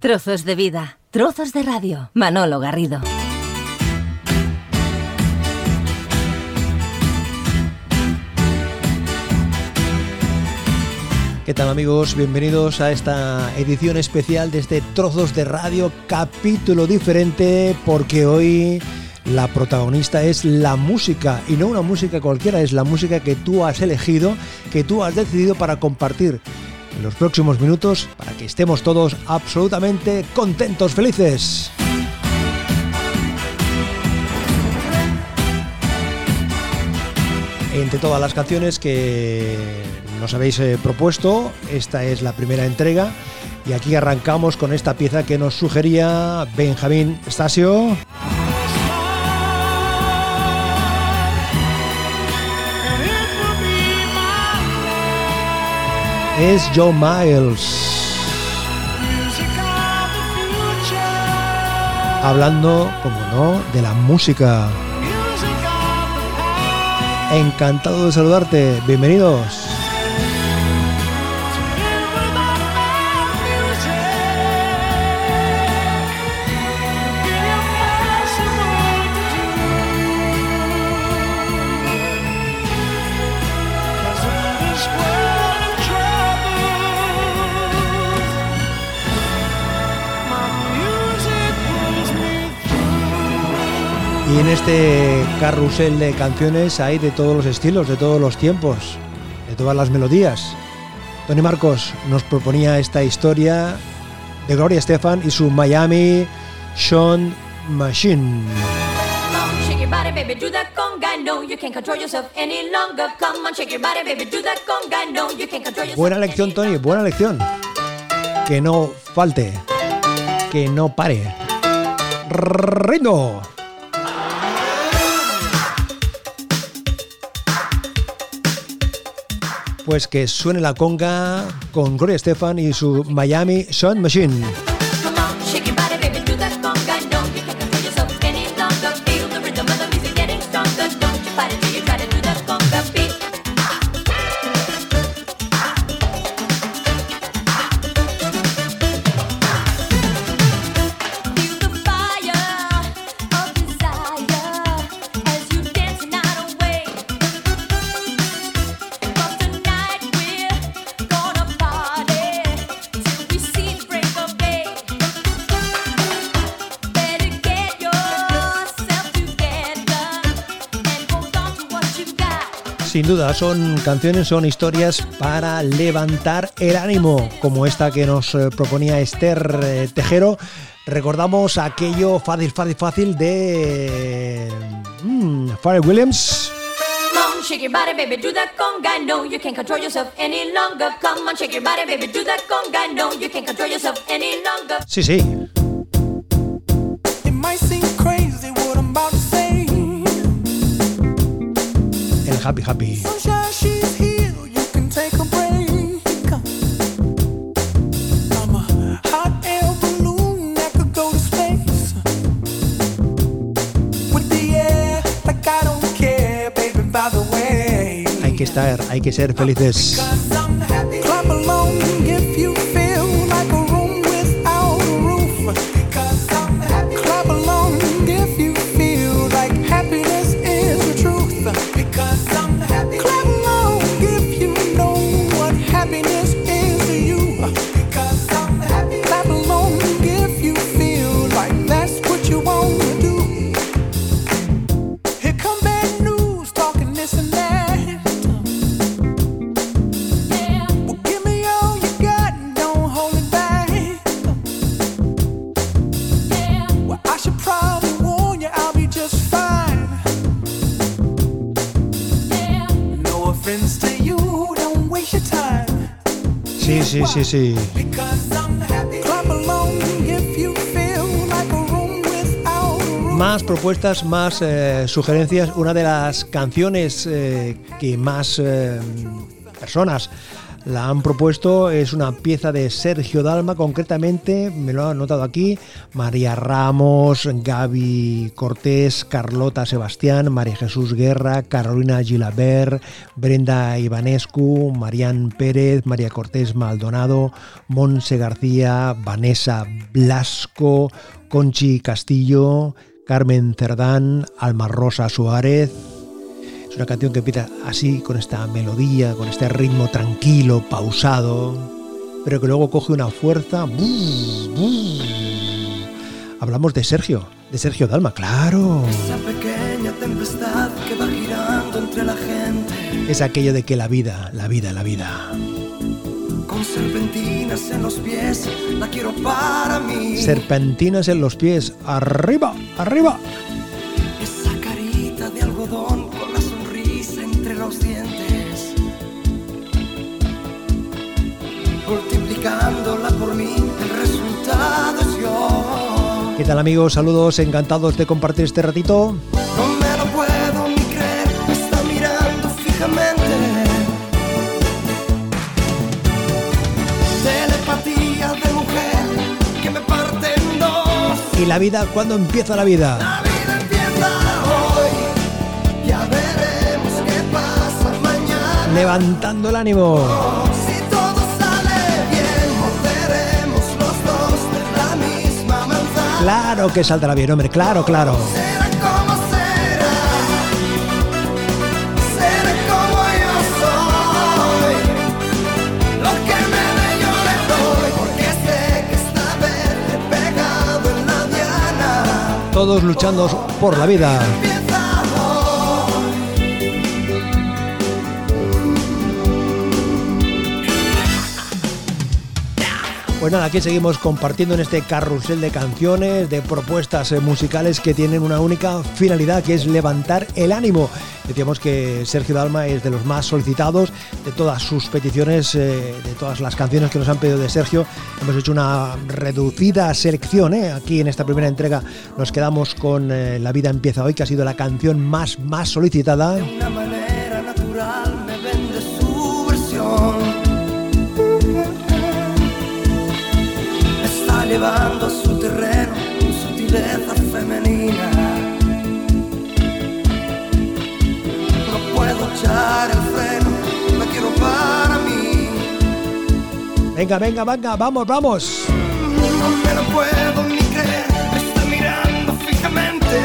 Trozos de vida, trozos de radio. Manolo Garrido. ¿Qué tal amigos? Bienvenidos a esta edición especial de este Trozos de Radio, capítulo diferente, porque hoy la protagonista es la música, y no una música cualquiera, es la música que tú has elegido, que tú has decidido para compartir en los próximos minutos para que estemos todos absolutamente contentos, felices. Entre todas las canciones que nos habéis eh, propuesto, esta es la primera entrega y aquí arrancamos con esta pieza que nos sugería Benjamín Stasio. Es Joe Miles. Hablando, como no, de la música. Encantado de saludarte. Bienvenidos. Y en este carrusel de canciones hay de todos los estilos, de todos los tiempos, de todas las melodías. Tony Marcos nos proponía esta historia de Gloria Estefan y su Miami Sean Machine. Buena lección, Tony, buena lección. Que no falte, que no pare. Rindo. Pues que suene la conga con Gloria Estefan y su Miami Sound Machine. Duda, son canciones, son historias para levantar el ánimo, como esta que nos eh, proponía Esther eh, Tejero. Recordamos aquello fácil, fácil, fácil de mm, Williams. shake your body, baby, do that conga. No, you can't control yourself any longer. Come on, shake your body, baby, do that conga. No, you can't control yourself any longer. Sí, sí. Happy, happy. Hay que estar, hay que ser felices. Sí, sí, sí. Más propuestas, más eh, sugerencias. Una de las canciones eh, que más eh, personas la han propuesto, es una pieza de Sergio Dalma, concretamente, me lo han notado aquí, María Ramos, Gaby Cortés, Carlota Sebastián, María Jesús Guerra, Carolina Gilabert, Brenda Ivanescu, Marian Pérez, María Cortés Maldonado, Monse García, Vanessa Blasco, Conchi Castillo, Carmen Cerdán, Alma Rosa Suárez, una canción que empieza así, con esta melodía, con este ritmo tranquilo, pausado, pero que luego coge una fuerza. Hablamos de Sergio, de Sergio Dalma, claro. Esa pequeña tempestad que va girando entre la gente. Es aquello de que la vida, la vida, la vida. Con serpentinas en los pies, la quiero para mí. Serpentinas en los pies, arriba, arriba. Los dientes, multiplicándola por mí, el resultado es yo. ¿Qué tal amigos? Saludos, encantados de compartir este ratito. No me lo puedo ni creer, me está mirando fijamente. Telepatía de mujer que me parte en dos. ¿Y la vida? ¿Cuándo empieza la vida? Levantando el ánimo. La. Claro que saldrá bien, hombre, claro, claro. Será como será, será como Pues nada, aquí seguimos compartiendo en este carrusel de canciones, de propuestas eh, musicales que tienen una única finalidad, que es levantar el ánimo. Decíamos que Sergio Dalma es de los más solicitados de todas sus peticiones, eh, de todas las canciones que nos han pedido de Sergio. Hemos hecho una reducida selección. ¿eh? Aquí en esta primera entrega nos quedamos con La vida empieza hoy, que ha sido la canción más, más solicitada. De una manera natural Está llevando a su terreno su sutileza femenina. No puedo echar el freno, la quiero para mí. Venga, venga, venga, vamos, vamos. No me lo puedo ni creer, me está mirando fijamente.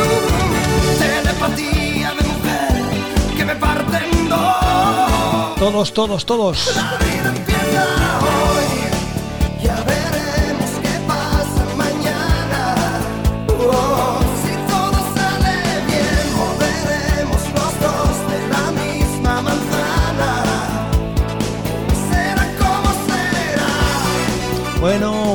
Uh, telepatía de mujer que me parte en dos. Todos, todos, todos. La vida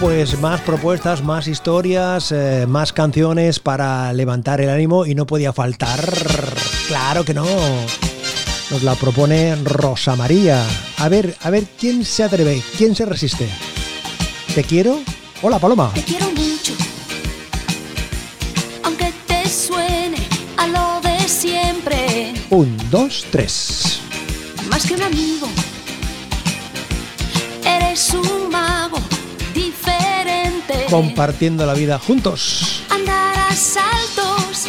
pues más propuestas, más historias, eh, más canciones para levantar el ánimo y no podía faltar, claro que no. Nos la propone Rosa María. A ver, a ver, ¿quién se atreve? ¿Quién se resiste? ¿Te quiero? Hola, Paloma. Te quiero mucho, aunque te suene a lo de siempre, Un, dos, tres. más que un amigo. Compartiendo la vida juntos. Andar a saltos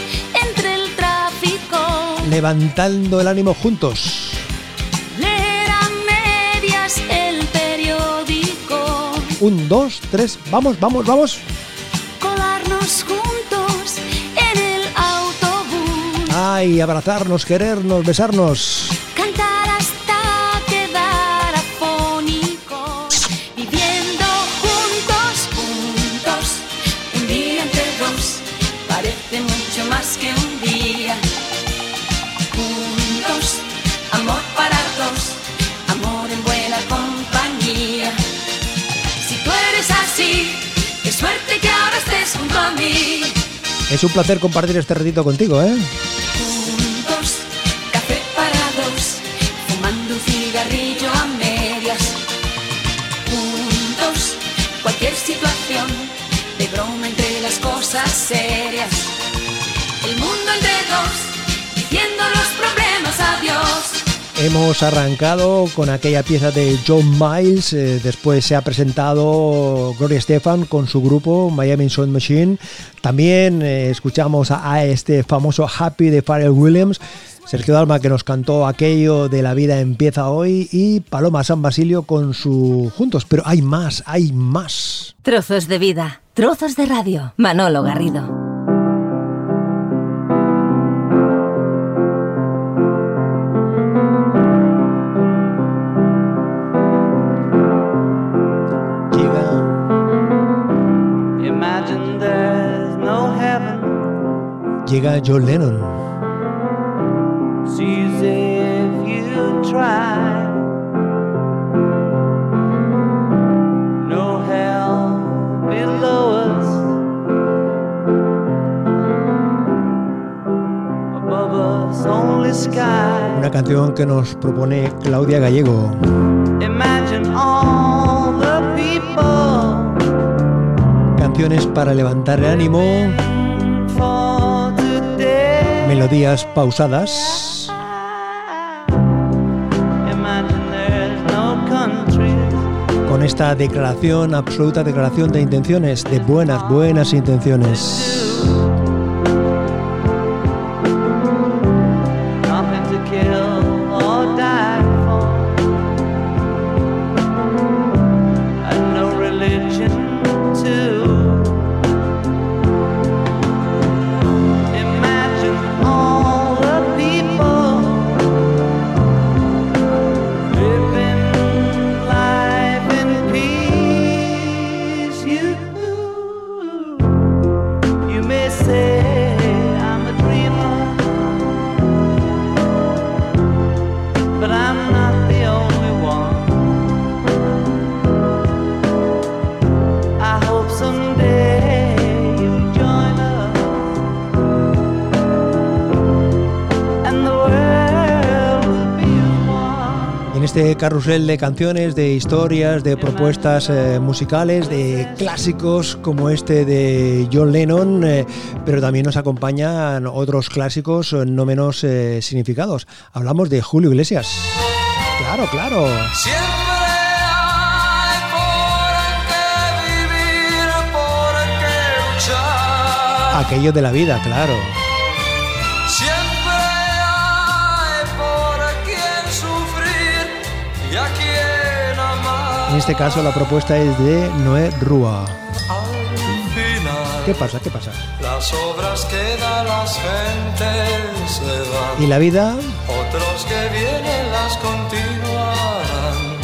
entre el tráfico. Levantando el ánimo juntos. Leer a medias el periódico. Un, dos, tres. Vamos, vamos, vamos. Colarnos juntos en el autobús. Ay, abrazarnos, querernos, besarnos. Es un placer compartir este ratito contigo, ¿eh? Juntos, café para dos, fumando un cigarrillo a medias. Juntos, cualquier situación, de broma entre las cosas serias. El mundo entre dos, adiós. Hemos arrancado con aquella pieza de John Miles, eh, después se ha presentado Gloria Stefan con su grupo Miami Sound Machine, también eh, escuchamos a, a este famoso Happy de Pharrell Williams, Sergio Dalma que nos cantó aquello de la vida empieza hoy y Paloma San Basilio con su Juntos, pero hay más, hay más. Trozos de vida, trozos de radio. Manolo Garrido. Us, only sky. Una canción que nos propone Claudia Gallego. Canciones para levantar el ánimo. Melodías pausadas. Con esta declaración, absoluta declaración de intenciones, de buenas, buenas intenciones. Este carrusel de canciones, de historias, de propuestas eh, musicales, de clásicos como este de John Lennon, eh, pero también nos acompañan otros clásicos eh, no menos eh, significados. Hablamos de Julio Iglesias. Claro, claro. Siempre hay por qué vivir, por qué luchar. Aquello de la vida, claro. En este caso la propuesta es de Noé Rúa. Al final, ¿Qué pasa? ¿Qué pasa? las obras que da las gentes se van. ¿Y la vida? Otros que vienen las continuarán.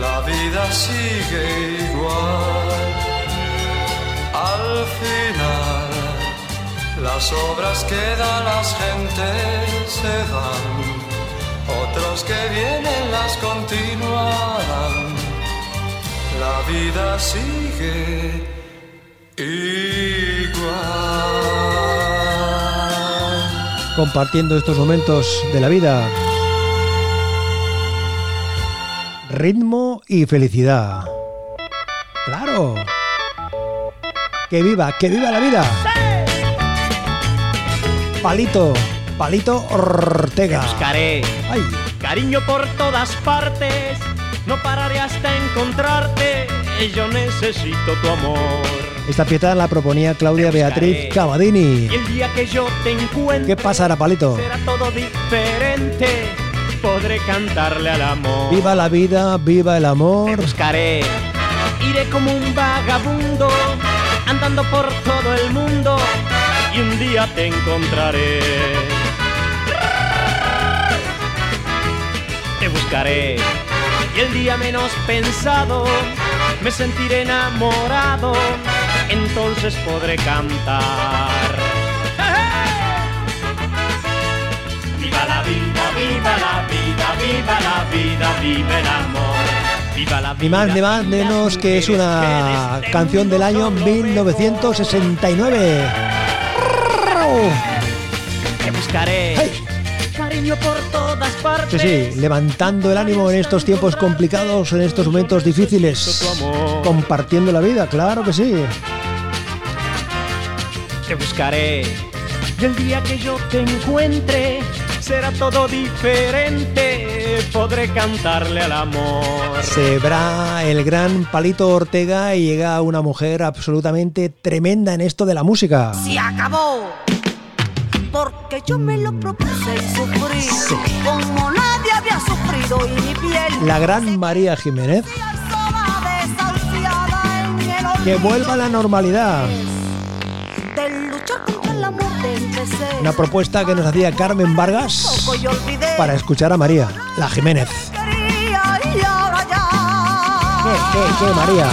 La vida sigue igual. Al final, las obras que dan las gentes se van. Otros que vienen las continuarán. La vida sigue igual. compartiendo estos momentos de la vida. Ritmo y felicidad. Claro. Que viva, que viva la vida. Palito, Palito Ortega. Buscaré Ay, cariño por todas partes, no pararé hasta encontrarte. Yo necesito tu amor. esta pieza la proponía Claudia Beatriz Cavadini. Y el día que yo te encuentre, ¿Qué pasará, Palito? será todo diferente. Podré cantarle al amor. Viva la vida, viva el Te amor. buscaré, iré como un vagabundo, andando por todo el mundo. Y un día te encontraré. Buscaré y el día menos pensado me sentiré enamorado, entonces podré cantar. Viva la vida, viva la vida, viva la vida, viva el amor. Viva la vida. Ni más ni más menos que es una desde canción del año mundo nuevo 1969. Por todas Sí, partes. sí, levantando el ánimo en estos tiempos complicados, en estos momentos difíciles. Compartiendo la vida, claro que sí. Te buscaré. Y el día que yo te encuentre, será todo diferente, podré cantarle al amor. Se verá el gran Palito Ortega y llega una mujer absolutamente tremenda en esto de la música. Se acabó. Porque yo me lo propuse y sufrí Sí. como nadie había sufrido y mi piel La gran María Jiménez, que vuelva a la normalidad. Una propuesta que nos hacía Carmen Vargas para escuchar a María, la Jiménez. ¿Qué, qué, qué, María?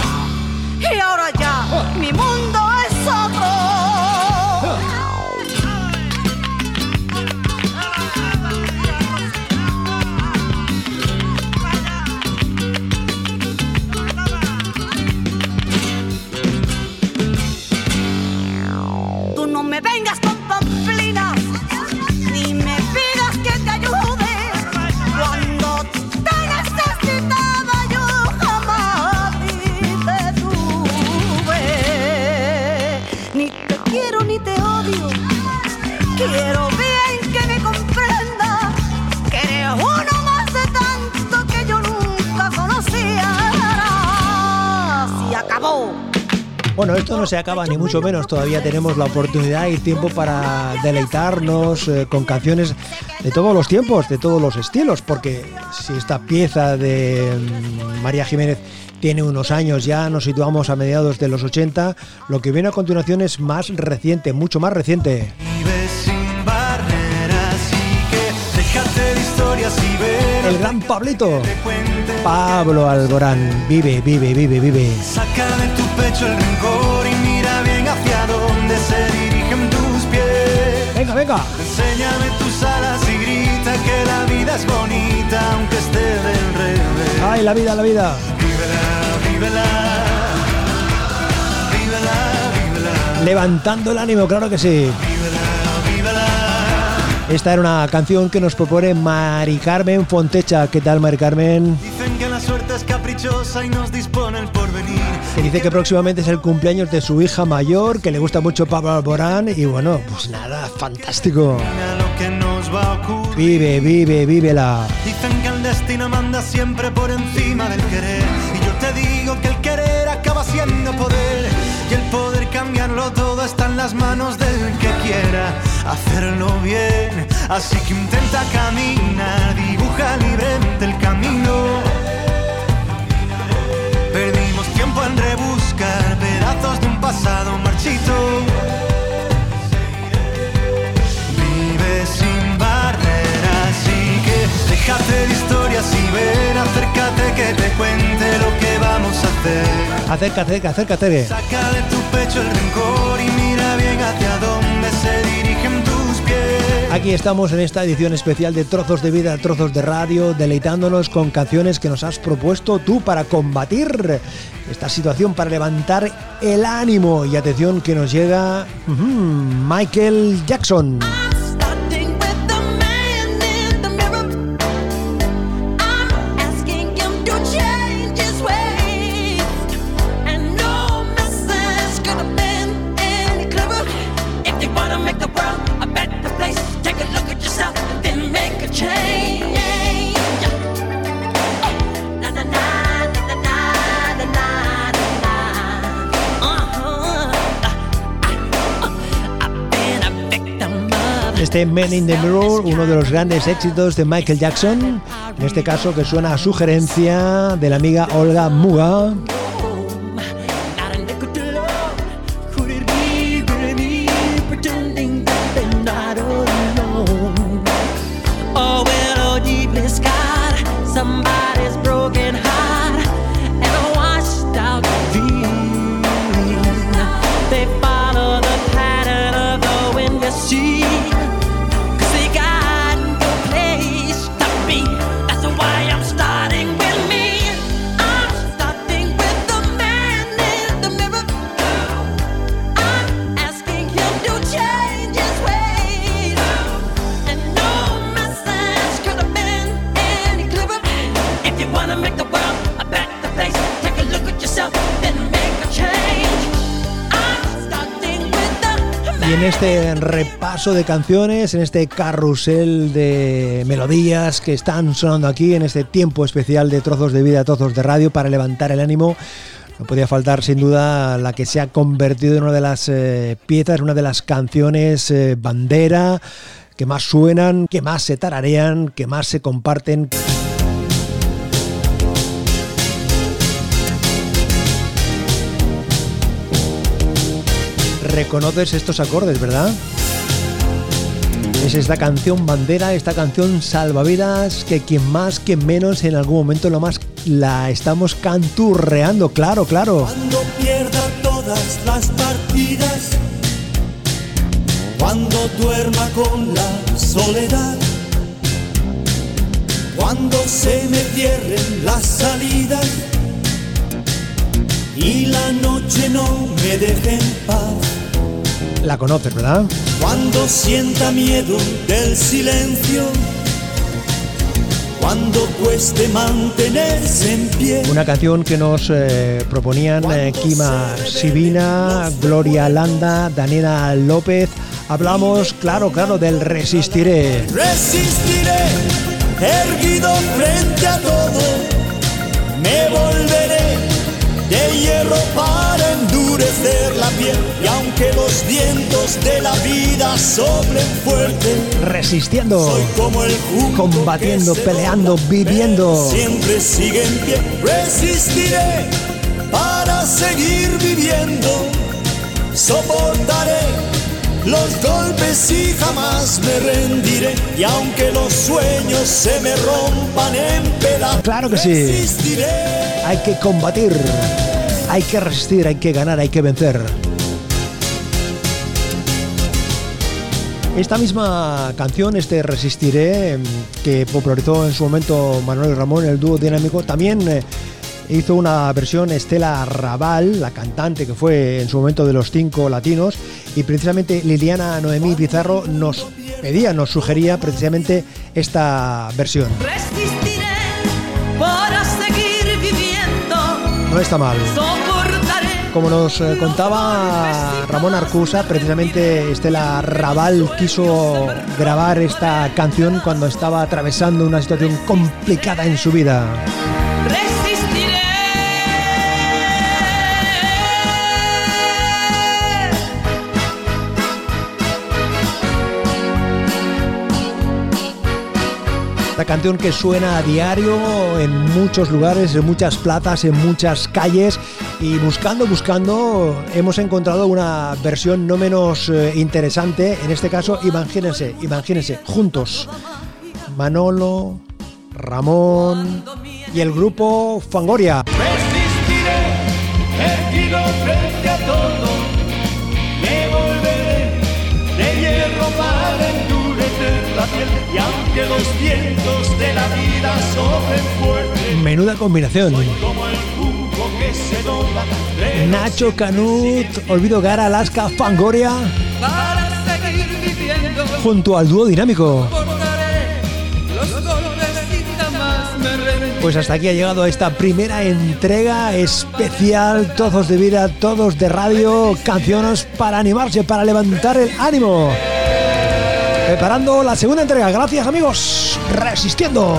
Esto no se acaba ni mucho menos, todavía tenemos la oportunidad y tiempo para deleitarnos eh, con canciones de todos los tiempos, de todos los estilos, porque si esta pieza de mm, María Jiménez tiene unos años ya, nos situamos a mediados de los 80, lo que viene a continuación es más reciente, mucho más reciente. El gran Pablito, Pablo Alborán, vive, vive, vive, vive. Saca de tu pecho el rencor Venga, venga. Enséñame tus alas y grita que la vida es bonita aunque esté del revés. Ay, la vida, la vida. Vívela, vívela, vívela, vívela, Levantando el ánimo, claro que sí. Esta era una canción que nos propone Mari Carmen Fontecha. ¿Qué tal, Mari Carmen? Que la suerte es caprichosa y nos dispone el porvenir. Se dice que próximamente es el cumpleaños de su hija mayor, que le gusta mucho Pablo Alborán. Y bueno, pues nada, fantástico. Vive, vive, vívela. Dicen que el destino manda siempre por encima del querer. Y yo te digo que el querer acaba siendo poder. Y el poder cambiarlo todo está en las manos del que quiera hacerlo bien. Así que intenta caminar, dibuja libremente el camino. Tiempo en rebuscar pedazos de un pasado marchito. Vive sin barreras y que déjate de historias y ven, acércate que te cuente lo que vamos a hacer. Acércate, acércate. Saca de tu pecho el rencor y mira bien hacia dónde Aquí estamos en esta edición especial de Trozos de Vida, Trozos de Radio, deleitándonos con canciones que nos has propuesto tú para combatir esta situación, para levantar el ánimo. Y atención que nos llega Michael Jackson. Este Man in the Mirror, uno de los grandes éxitos de Michael Jackson, en este caso que suena a sugerencia de la amiga Olga Muga. Este repaso de canciones, en este carrusel de melodías que están sonando aquí, en este tiempo especial de trozos de vida, trozos de radio para levantar el ánimo, no podía faltar sin duda la que se ha convertido en una de las eh, piezas, una de las canciones eh, bandera que más suenan, que más se tararean, que más se comparten. Reconoces estos acordes, ¿verdad? Es esta canción bandera, esta canción salvavidas, que quien más, quien menos, en algún momento lo más la estamos canturreando, claro, claro. Cuando pierda todas las partidas, cuando duerma con la soledad, cuando se me cierren las salidas y la noche no me deje en paz la conoces, ¿verdad? Cuando sienta miedo del silencio, cuando cueste mantenerse en pie. Una canción que nos eh, proponían eh, Kima Sibina, Gloria Landa, Daniela López. Hablamos, claro, claro, del resistiré. Resistiré, erguido frente a todo, me volveré de hierro para endurecer la piel y aunque los vientos de la vida soplen fuerte. Resistiendo soy como el combatiendo peleando viviendo. Siempre sigue en pie. Resistiré para seguir viviendo. Soportaré los golpes y jamás me rendiré. Y aunque los sueños se me rompan en pedazos claro que sí. resistiré. Hay que combatir, hay que resistir, hay que ganar, hay que vencer. Esta misma canción, este Resistiré, que popularizó en su momento Manuel Ramón, el dúo dinámico, también eh, hizo una versión Estela Raval, la cantante que fue en su momento de los cinco latinos, y precisamente Liliana Noemí Pizarro nos pedía, nos sugería precisamente esta versión. Resistiré para no está mal. Como nos eh, contaba Ramón Arcusa, precisamente Estela Raval quiso grabar esta canción cuando estaba atravesando una situación complicada en su vida. Esta canción que suena a diario en muchos lugares, en muchas plazas, en muchas calles y buscando, buscando hemos encontrado una versión no menos eh, interesante. En este caso, imagínense, imagínense, juntos. Manolo, Ramón y el grupo Fangoria. frente a todo, me volveré de hierro para y aunque los vientos de la vida fuerte, menuda combinación. Nacho Canut, Olvido Gara, Alaska, Fangoria. Junto al dúo dinámico. Pues hasta aquí ha llegado esta primera entrega especial, todos de vida, todos de radio, canciones para animarse, para levantar el ánimo preparando la segunda entrega. Gracias amigos, resistiendo.